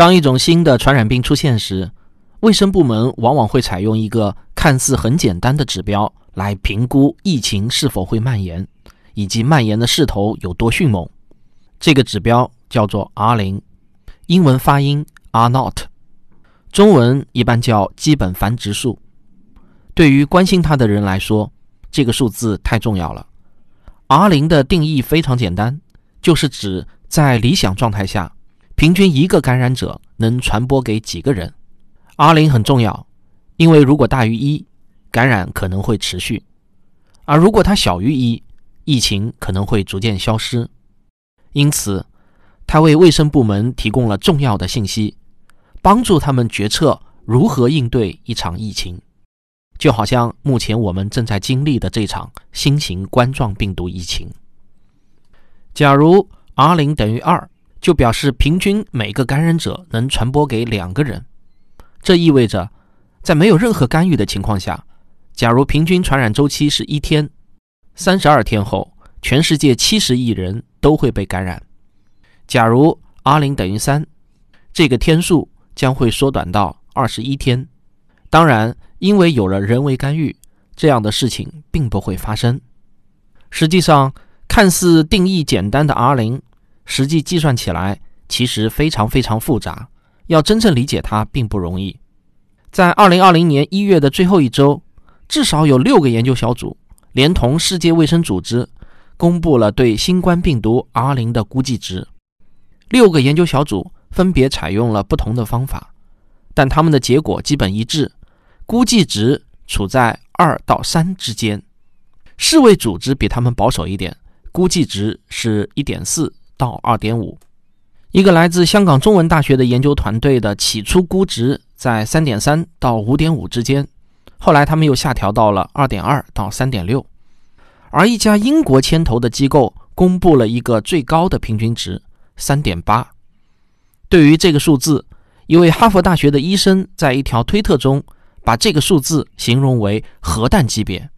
当一种新的传染病出现时，卫生部门往往会采用一个看似很简单的指标来评估疫情是否会蔓延，以及蔓延的势头有多迅猛。这个指标叫做 R 零，英文发音 R not，中文一般叫基本繁殖数。对于关心它的人来说，这个数字太重要了。R 零的定义非常简单，就是指在理想状态下，平均一个感染者能传播给几个人。R 零很重要，因为如果大于一，感染可能会持续；而如果它小于一，疫情可能会逐渐消失。因此，它为卫生部门提供了重要的信息，帮助他们决策如何应对一场疫情。就好像目前我们正在经历的这场新型冠状病毒疫情。假如 R 零等于二，就表示平均每个感染者能传播给两个人。这意味着，在没有任何干预的情况下，假如平均传染周期是一天，三十二天后，全世界七十亿人都会被感染。假如 R 零等于三，这个天数将会缩短到二十一天。当然，因为有了人为干预，这样的事情并不会发生。实际上，看似定义简单的 R 零，实际计算起来其实非常非常复杂。要真正理解它并不容易。在二零二零年一月的最后一周，至少有六个研究小组连同世界卫生组织公布了对新冠病毒 R 零的估计值。六个研究小组分别采用了不同的方法，但他们的结果基本一致，估计值处在二到三之间。世卫组织比他们保守一点，估计值是一点四到二点五。一个来自香港中文大学的研究团队的起初估值在三点三到五点五之间，后来他们又下调到了二点二到三点六。而一家英国牵头的机构公布了一个最高的平均值三点八。对于这个数字，一位哈佛大学的医生在一条推特中把这个数字形容为核弹级别。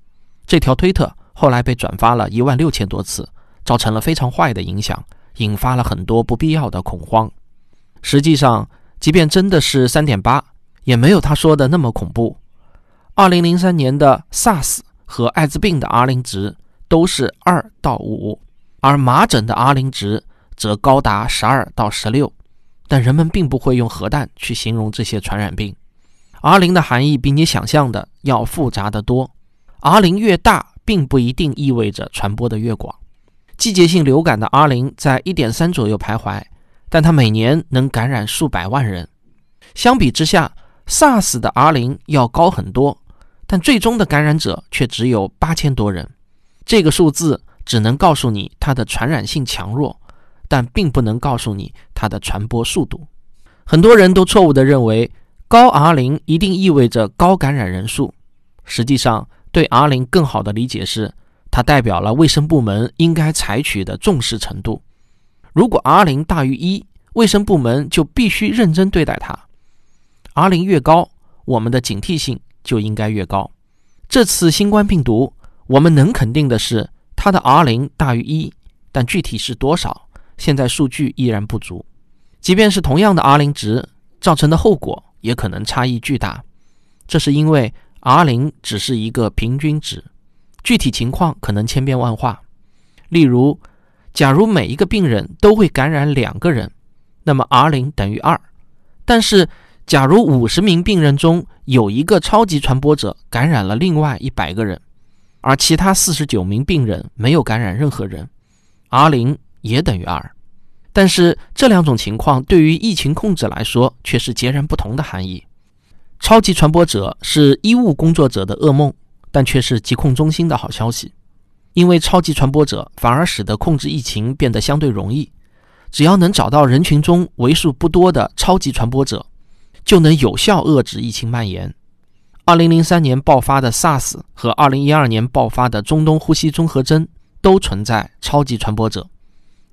这条推特后来被转发了一万六千多次，造成了非常坏的影响。引发了很多不必要的恐慌。实际上，即便真的是三点八，也没有他说的那么恐怖。二零零三年的 SARS 和艾滋病的 R 零值都是二到五，而麻疹的 R 零值则高达十二到十六。但人们并不会用核弹去形容这些传染病。R 零的含义比你想象的要复杂得多。R 零越大，并不一定意味着传播的越广。季节性流感的 R 零在一点三左右徘徊，但它每年能感染数百万人。相比之下，SARS 的 R 零要高很多，但最终的感染者却只有八千多人。这个数字只能告诉你它的传染性强弱，但并不能告诉你它的传播速度。很多人都错误地认为高 R 零一定意味着高感染人数。实际上，对 R 零更好的理解是。它代表了卫生部门应该采取的重视程度。如果 R 零大于一，卫生部门就必须认真对待它。R 零越高，我们的警惕性就应该越高。这次新冠病毒，我们能肯定的是，它的 R 零大于一，但具体是多少，现在数据依然不足。即便是同样的 R 零值，造成的后果也可能差异巨大。这是因为 R 零只是一个平均值。具体情况可能千变万化，例如，假如每一个病人都会感染两个人，那么 R 零等于二。但是，假如五十名病人中有一个超级传播者感染了另外一百个人，而其他四十九名病人没有感染任何人，R 零也等于二。但是，这两种情况对于疫情控制来说却是截然不同的含义。超级传播者是医务工作者的噩梦。但却是疾控中心的好消息，因为超级传播者反而使得控制疫情变得相对容易。只要能找到人群中为数不多的超级传播者，就能有效遏制疫情蔓延。二零零三年爆发的 SARS 和二零一二年爆发的中东呼吸综合征都存在超级传播者，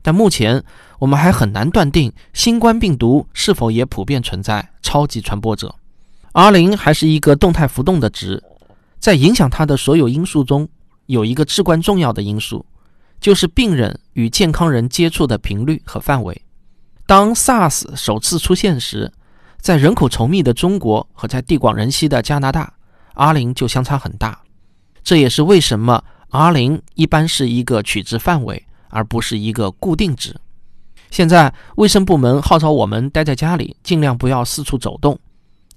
但目前我们还很难断定新冠病毒是否也普遍存在超级传播者。R 零还是一个动态浮动的值。在影响它的所有因素中，有一个至关重要的因素，就是病人与健康人接触的频率和范围。当 SARS 首次出现时，在人口稠密的中国和在地广人稀的加拿大，R 零就相差很大。这也是为什么 R 零一般是一个取值范围，而不是一个固定值。现在卫生部门号召我们待在家里，尽量不要四处走动，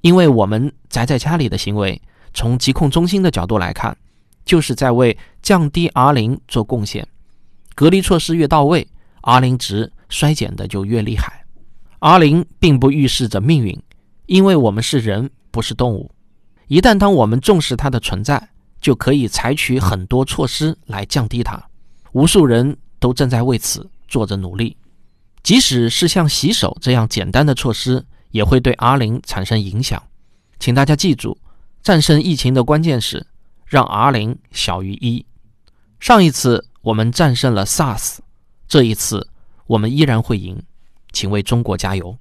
因为我们宅在家里的行为，从疾控中心的角度来看，就是在为降低 R 零做贡献。隔离措施越到位，R 零值衰减的就越厉害。R 零并不预示着命运，因为我们是人，不是动物。一旦当我们重视它的存在，就可以采取很多措施来降低它。无数人都正在为此做着努力。即使是像洗手这样简单的措施，也会对 R 零产生影响。请大家记住，战胜疫情的关键是让 R 零小于一。上一次我们战胜了 SARS，这一次我们依然会赢。请为中国加油！